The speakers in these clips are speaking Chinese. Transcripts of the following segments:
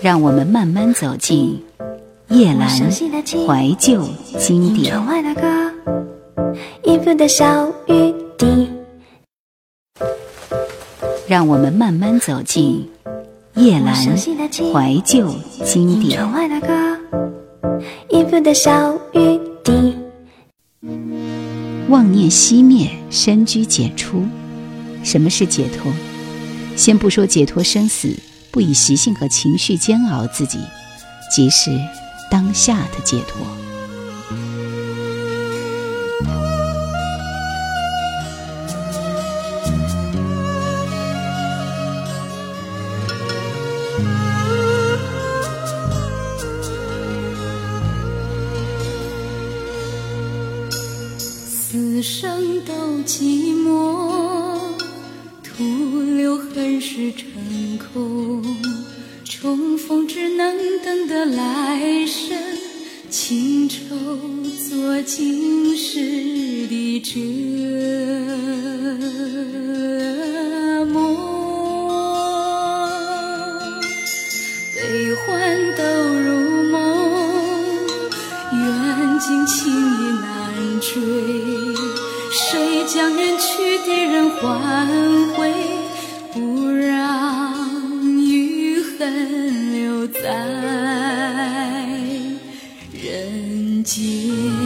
让我们慢慢走进叶阑怀旧经典。让我们慢慢走进叶阑怀旧经典。妄念熄灭，深居简出。什么是解脱？先不说解脱生死，不以习性和情绪煎熬自己，即是当下的解脱。此生都寂寞，徒留恨是成逢只能等的来生，情愁做今世的折磨。悲欢都如梦，缘尽情意难追。谁将人去的人还回？人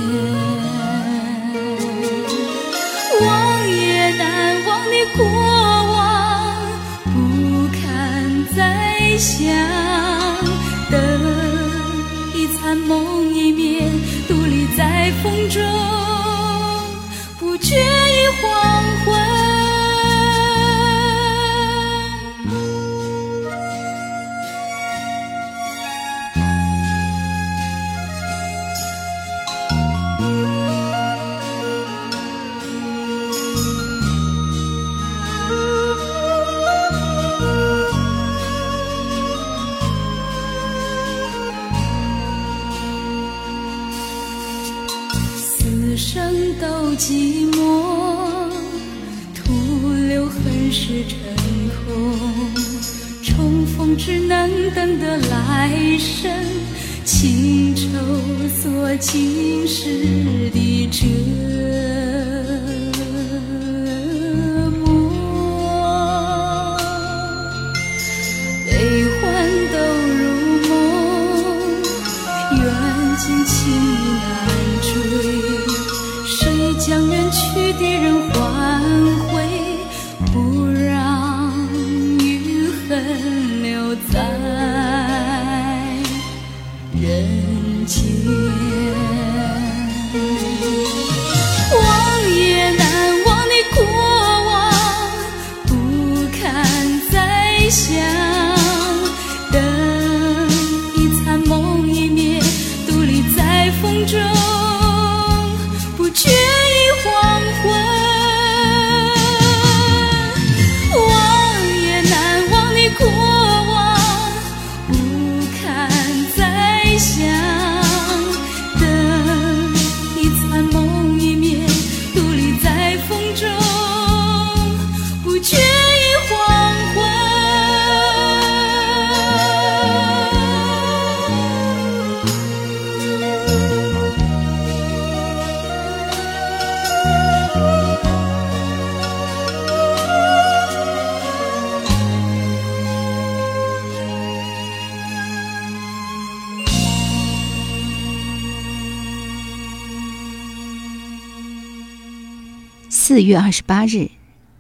四月二十八日，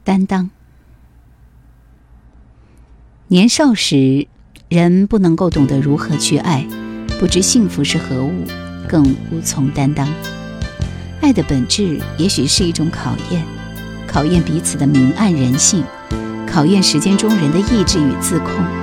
担当。年少时，人不能够懂得如何去爱，不知幸福是何物，更无从担当。爱的本质也许是一种考验，考验彼此的明暗人性，考验时间中人的意志与自控。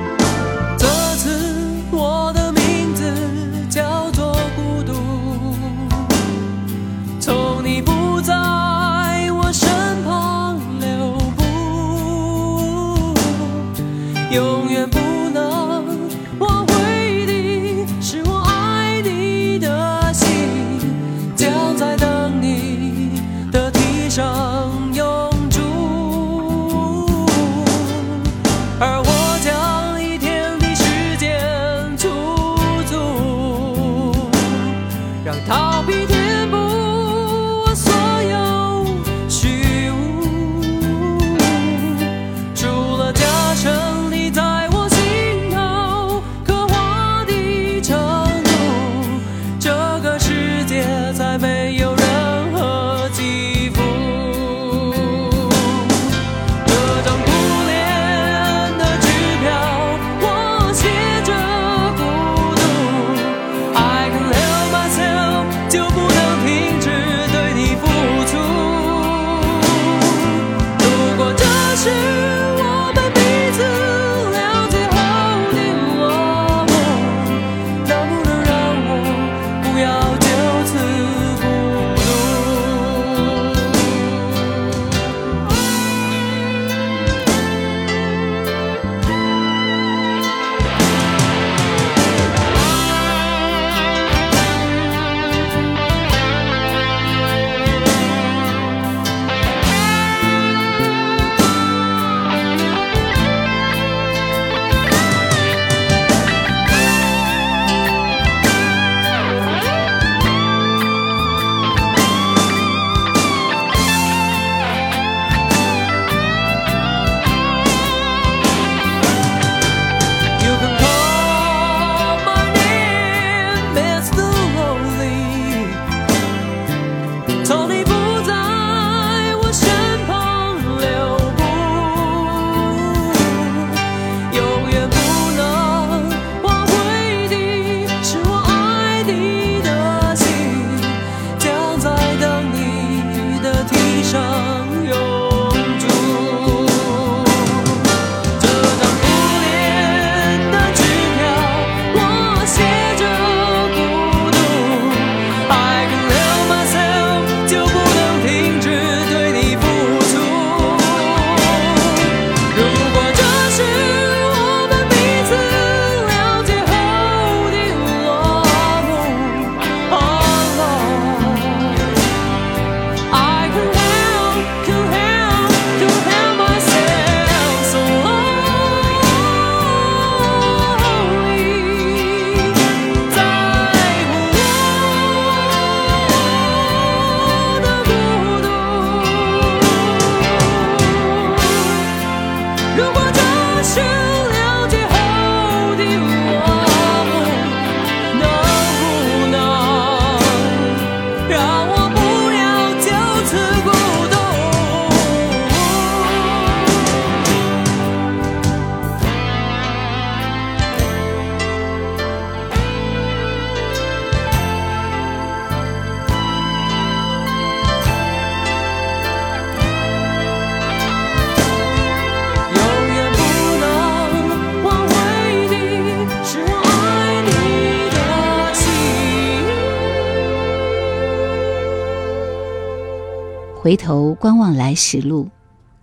回头观望来时路，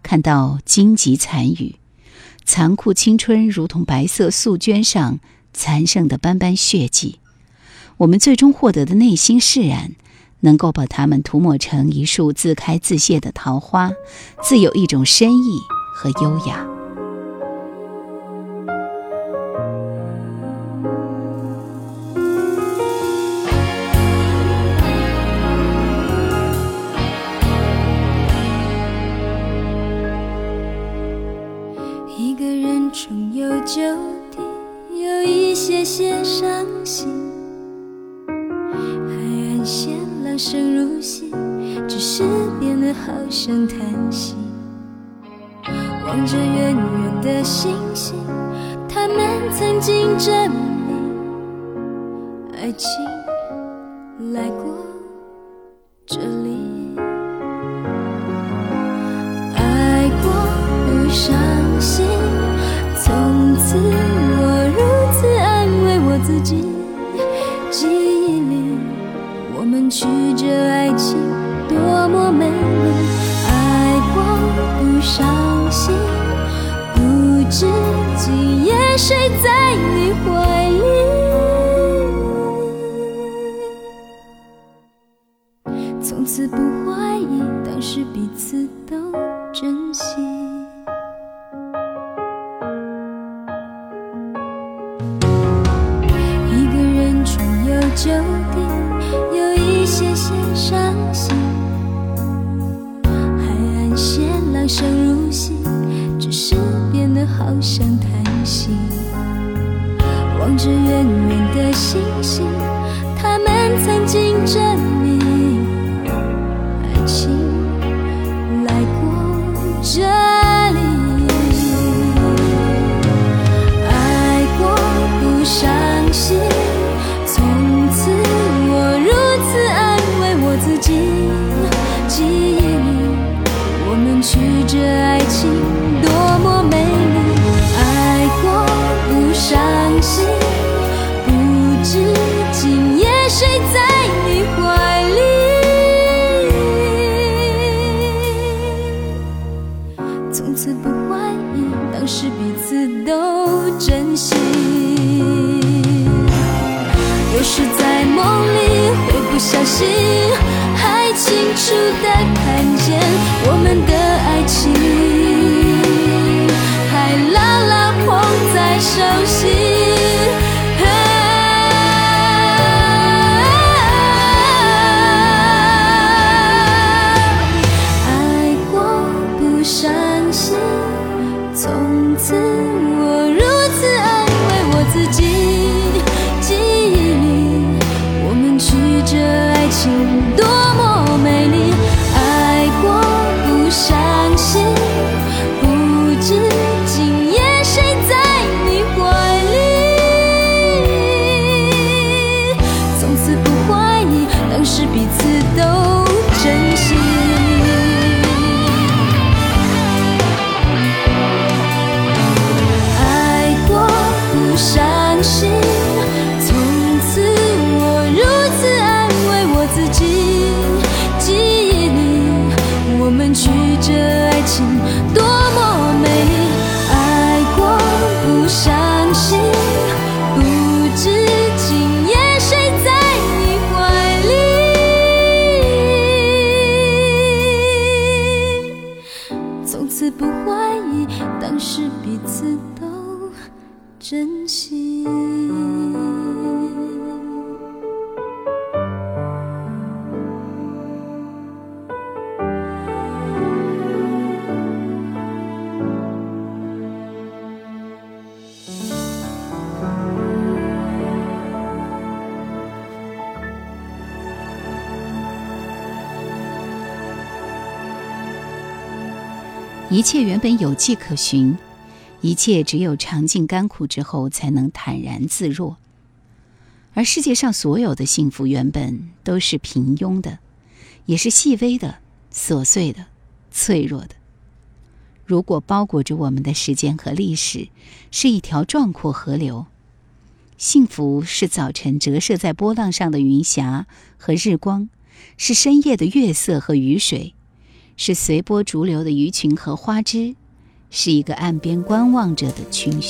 看到荆棘残雨，残酷青春如同白色素绢上残剩的斑斑血迹。我们最终获得的内心释然，能够把它们涂抹成一束自开自谢的桃花，自有一种深意和优雅。旧地有一些些伤心，海岸线浪声如洗，只是变得好像叹息。望着远远的星星，他们曾经真们曲折爱情多。一切原本有迹可循，一切只有尝尽甘苦之后才能坦然自若。而世界上所有的幸福原本都是平庸的，也是细微的、琐碎的、脆弱的。如果包裹着我们的时间和历史是一条壮阔河流，幸福是早晨折射在波浪上的云霞和日光，是深夜的月色和雨水。是随波逐流的鱼群和花枝，是一个岸边观望着的群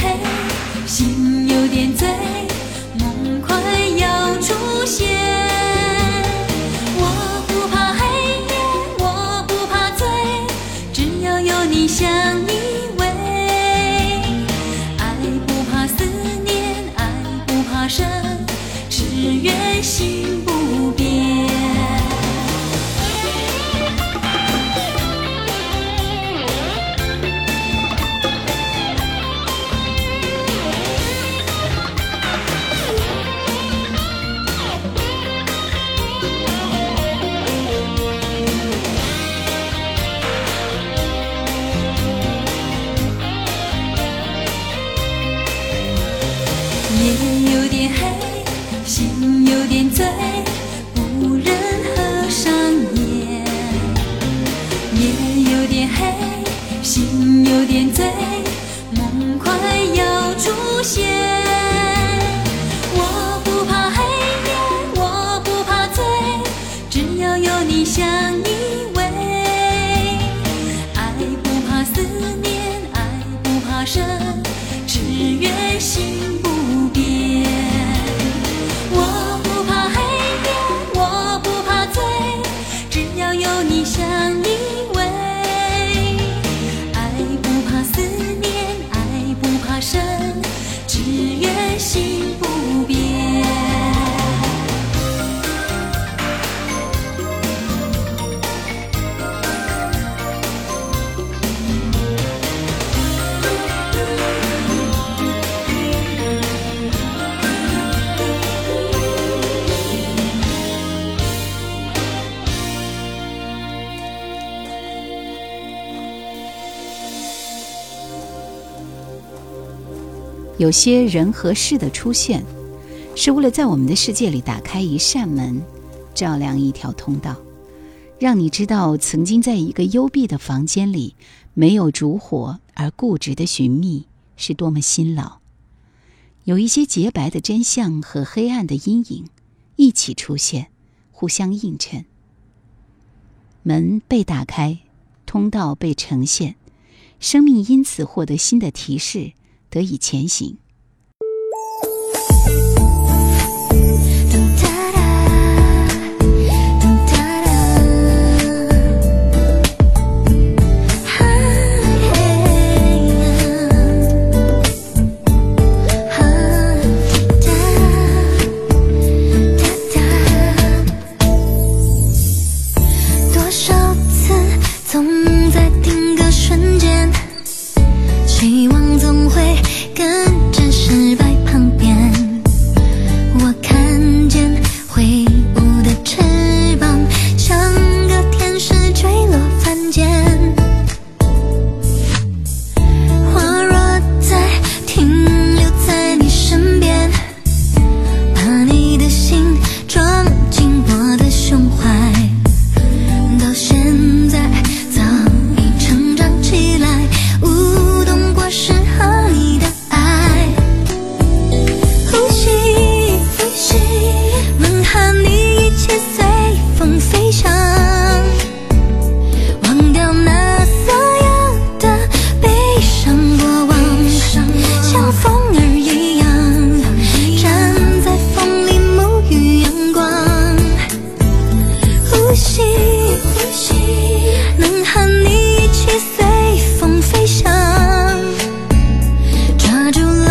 嘿心有点有些人和事的出现，是为了在我们的世界里打开一扇门，照亮一条通道，让你知道曾经在一个幽闭的房间里没有烛火而固执的寻觅是多么辛劳。有一些洁白的真相和黑暗的阴影一起出现，互相映衬。门被打开，通道被呈现，生命因此获得新的提示。得以前行。you